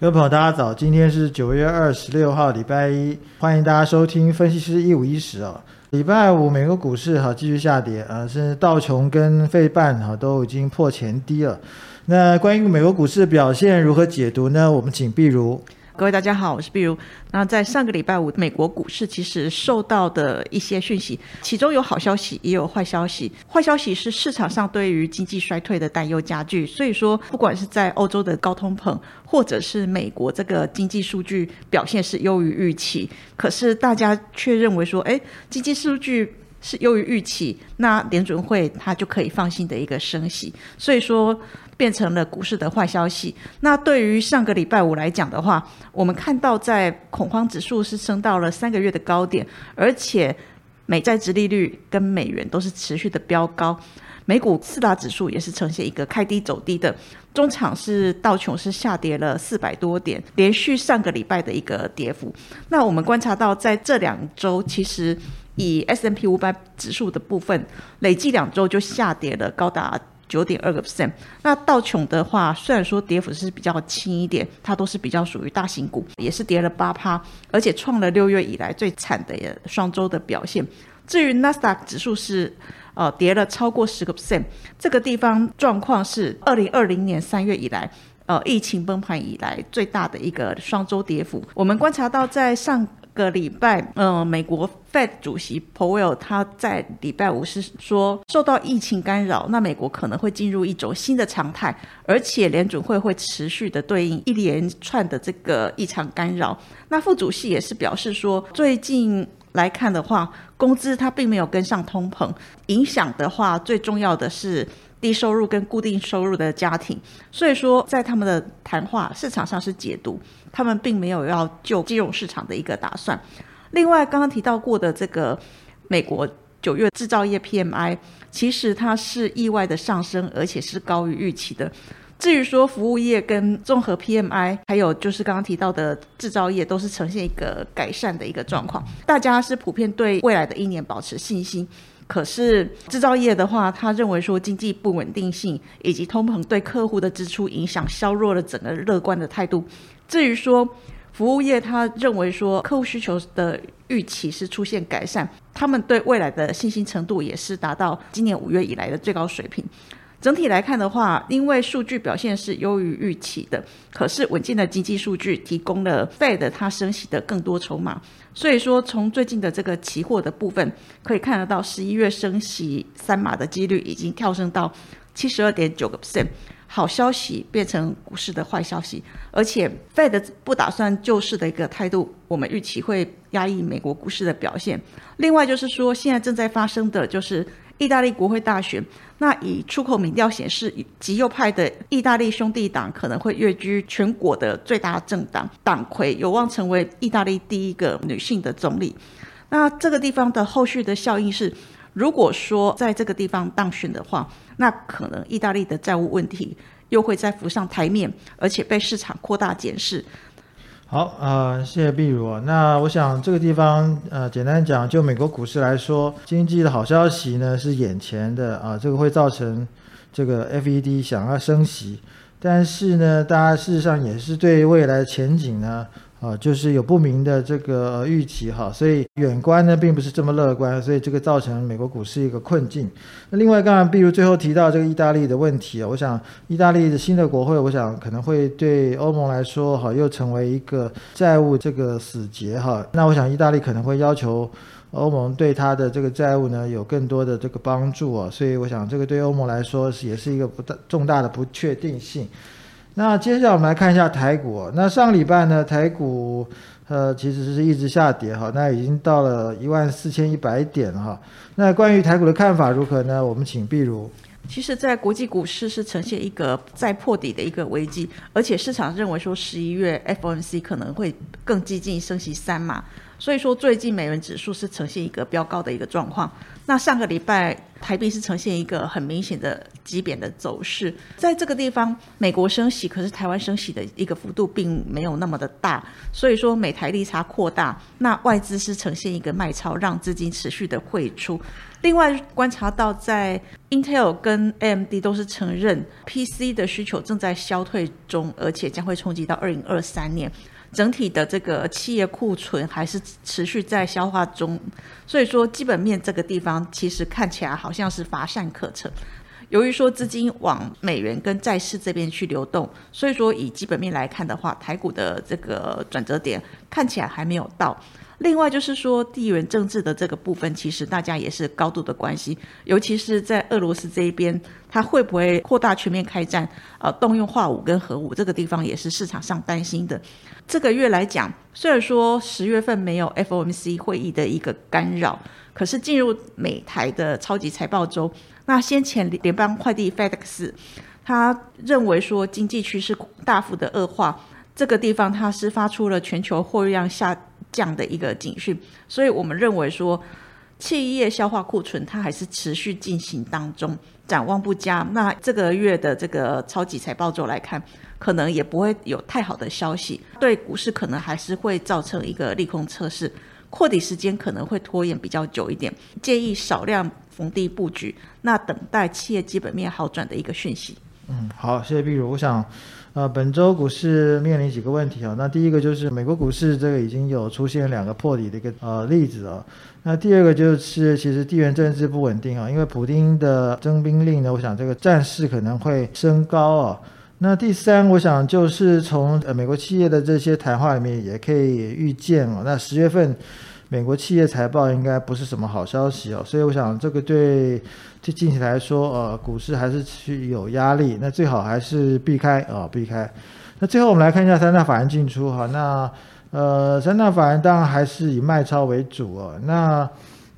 各位朋友，大家早！今天是九月二十六号，礼拜一，欢迎大家收听分析师一五一十哦。礼拜五，美国股市哈继续下跌啊，甚至道琼跟费半哈都已经破前低了。那关于美国股市的表现如何解读呢？我们请碧如。各位大家好，我是碧如。那在上个礼拜五，美国股市其实受到的一些讯息，其中有好消息，也有坏消息。坏消息是市场上对于经济衰退的担忧加剧，所以说不管是在欧洲的高通膨，或者是美国这个经济数据表现是优于预期，可是大家却认为说，哎，经济数据是优于预期，那联准会它就可以放心的一个升息，所以说。变成了股市的坏消息。那对于上个礼拜五来讲的话，我们看到在恐慌指数是升到了三个月的高点，而且美债值利率跟美元都是持续的飙高。美股四大指数也是呈现一个开低走低的，中场是道琼是下跌了四百多点，连续上个礼拜的一个跌幅。那我们观察到在这两周，其实以 S M P 五百指数的部分，累计两周就下跌了高达。九点二个 percent，那道琼的话，虽然说跌幅是比较轻一点，它都是比较属于大型股，也是跌了八趴，而且创了六月以来最惨的双周的表现。至于纳斯达克指数是呃跌了超过十个 percent，这个地方状况是二零二零年三月以来呃疫情崩盘以来最大的一个双周跌幅。我们观察到在上。个礼拜，嗯，美国 Fed 主席 Powell 他在礼拜五是说，受到疫情干扰，那美国可能会进入一种新的常态，而且联准会会持续的对应一连串的这个异常干扰。那副主席也是表示说，最近来看的话，工资它并没有跟上通膨，影响的话，最重要的是。低收入跟固定收入的家庭，所以说在他们的谈话市场上是解读，他们并没有要救金融市场的一个打算。另外，刚刚提到过的这个美国九月制造业 PMI，其实它是意外的上升，而且是高于预期的。至于说服务业跟综合 PMI，还有就是刚刚提到的制造业，都是呈现一个改善的一个状况。大家是普遍对未来的一年保持信心。可是制造业的话，他认为说经济不稳定性以及通膨对客户的支出影响，削弱了整个乐观的态度。至于说服务业，他认为说客户需求的预期是出现改善，他们对未来的信心程度也是达到今年五月以来的最高水平。整体来看的话，因为数据表现是优于预期的，可是稳健的经济数据提供了 Fed 它升息的更多筹码，所以说从最近的这个期货的部分可以看得到，十一月升息三码的几率已经跳升到七十二点九个 percent。好消息变成股市的坏消息，而且 Fed 不打算救市的一个态度，我们预期会压抑美国股市的表现。另外就是说，现在正在发生的就是意大利国会大选。那以出口民调显示，极右派的意大利兄弟党可能会跃居全国的最大政党，党魁有望成为意大利第一个女性的总理。那这个地方的后续的效应是，如果说在这个地方当选的话，那可能意大利的债务问题又会再浮上台面，而且被市场扩大检视。好啊，谢谢碧如。那我想这个地方，呃，简单讲，就美国股市来说，经济的好消息呢是眼前的啊，这个会造成这个 FED 想要升息，但是呢，大家事实上也是对未来前景呢。啊，就是有不明的这个预期哈，所以远观呢并不是这么乐观，所以这个造成美国股市一个困境。那另外，刚刚比如最后提到这个意大利的问题啊，我想意大利的新的国会，我想可能会对欧盟来说哈，又成为一个债务这个死结哈。那我想意大利可能会要求欧盟对它的这个债务呢有更多的这个帮助啊，所以我想这个对欧盟来说是也是一个不大重大的不确定性。那接下来我们来看一下台股。那上个礼拜呢，台股呃其实是一直下跌哈，那已经到了一万四千一百点哈。那关于台股的看法如何呢？我们请碧如。其实，在国际股市是呈现一个再破底的一个危机，而且市场认为说十一月 FOMC 可能会更激进升息三嘛。所以说最近美元指数是呈现一个飙高的一个状况。那上个礼拜台币是呈现一个很明显的急贬的走势，在这个地方美国升息，可是台湾升息的一个幅度并没有那么的大，所以说美台利差扩大，那外资是呈现一个卖超，让资金持续的汇出。另外观察到，在 Intel 跟 AMD 都是承认 PC 的需求正在消退中，而且将会冲击到二零二三年。整体的这个企业库存还是持续在消化中，所以说基本面这个地方其实看起来好好像是乏善可陈。由于说资金往美元跟债市这边去流动，所以说以基本面来看的话，台股的这个转折点看起来还没有到。另外就是说，地缘政治的这个部分，其实大家也是高度的关心，尤其是在俄罗斯这一边，它会不会扩大全面开战？呃，动用化武跟核武，这个地方也是市场上担心的。这个月来讲，虽然说十月份没有 FOMC 会议的一个干扰，可是进入美台的超级财报周，那先前联邦快递 FedEx，他认为说经济趋势大幅的恶化，这个地方它是发出了全球货运量下。这样的一个警讯，所以我们认为说，企业消化库存它还是持续进行当中，展望不佳。那这个月的这个超级财报周来看，可能也不会有太好的消息，对股市可能还是会造成一个利空测试，扩底时间可能会拖延比较久一点，建议少量逢低布局，那等待企业基本面好转的一个讯息。嗯，好，谢谢碧如，我想。呃，本周股市面临几个问题啊。那第一个就是美国股市这个已经有出现两个破底的一个呃例子啊。那第二个就是其实地缘政治不稳定啊，因为普京的征兵令呢，我想这个战事可能会升高啊。那第三，我想就是从呃美国企业的这些谈话里面也可以预见哦，那十月份。美国企业财报应该不是什么好消息哦，所以我想这个对这近期来说，呃，股市还是去有压力，那最好还是避开啊，避开。那最后我们来看一下三大法人进出哈，那呃，三大法人当然还是以卖超为主哦。那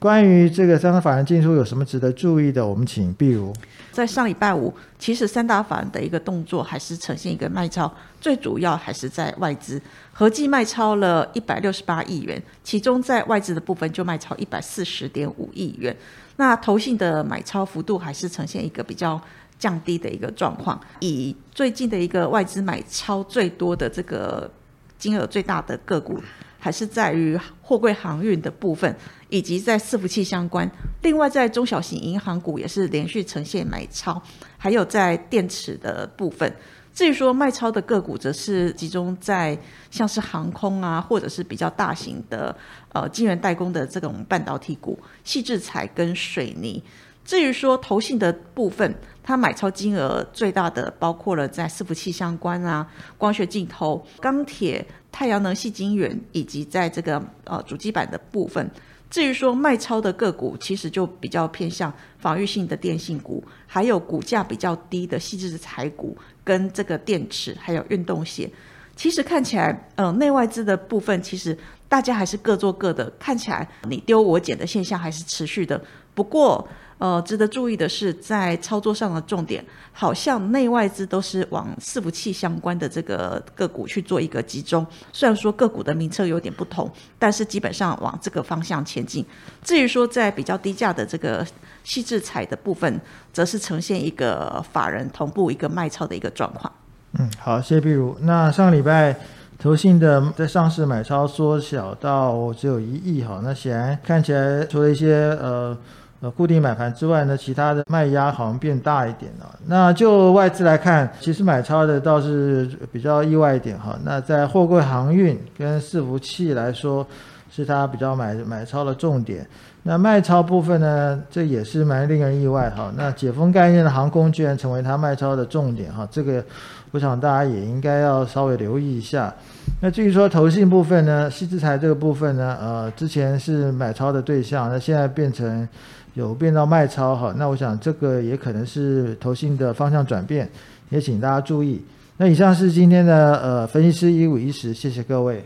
关于这个三大法人进出有什么值得注意的？我们请比如。在上礼拜五，其实三大法人的一个动作还是呈现一个卖超，最主要还是在外资合计卖超了一百六十八亿元，其中在外资的部分就卖超一百四十点五亿元。那投信的买超幅度还是呈现一个比较降低的一个状况。以最近的一个外资买超最多的这个金额最大的个股。还是在于货柜航运的部分，以及在伺服器相关。另外，在中小型银行股也是连续呈现买超，还有在电池的部分。至于说卖超的个股，则是集中在像是航空啊，或者是比较大型的呃晶圆代工的这种半导体股、细制材跟水泥。至于说投信的部分，它买超金额最大的包括了在伺服器相关啊、光学镜头、钢铁。太阳能系晶圆以及在这个呃主机板的部分，至于说卖超的个股，其实就比较偏向防御性的电信股，还有股价比较低的细致的材股，跟这个电池还有运动鞋。其实看起来，呃，内外资的部分，其实大家还是各做各的，看起来你丢我捡的现象还是持续的。不过，呃，值得注意的是，在操作上的重点，好像内外资都是往伺服器相关的这个个股去做一个集中。虽然说个股的名称有点不同，但是基本上往这个方向前进。至于说在比较低价的这个细制材的部分，则是呈现一个法人同步一个卖超的一个状况。嗯，好，谢谢碧如。那上个礼拜投信的在上市买超缩小到只有一亿哈，那显然看起来除了一些呃。呃，固定买盘之外呢，其他的卖压好像变大一点了。那就外资来看，其实买超的倒是比较意外一点哈。那在货柜航运跟伺服器来说，是它比较买买超的重点。那卖超部分呢，这也是蛮令人意外哈。那解封概念的航空居然成为它卖超的重点哈，这个我想大家也应该要稍微留意一下。那至于说投信部分呢，西资财这个部分呢，呃，之前是买超的对象，那现在变成。有变到卖超哈，那我想这个也可能是投信的方向转变，也请大家注意。那以上是今天的呃分析师一五一十，谢谢各位。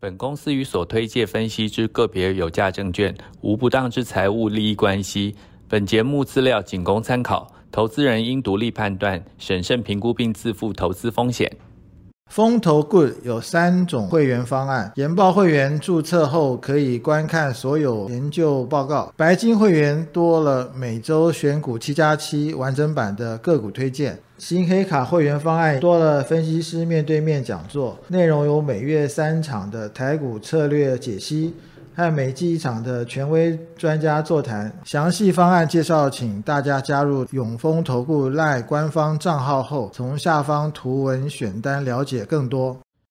本公司与所推介分析之个别有价证券无不当之财务利益关系。本节目资料仅供参考，投资人应独立判断、审慎评估并自负投资风险。风投 Good 有三种会员方案，研报会员注册后可以观看所有研究报告，白金会员多了每周选股七加七完整版的个股推荐，新黑卡会员方案多了分析师面对面讲座，内容有每月三场的台股策略解析。和每季一场的权威专家座谈，详细方案介绍，请大家加入永丰投顾赖官方账号后，从下方图文选单了解更多。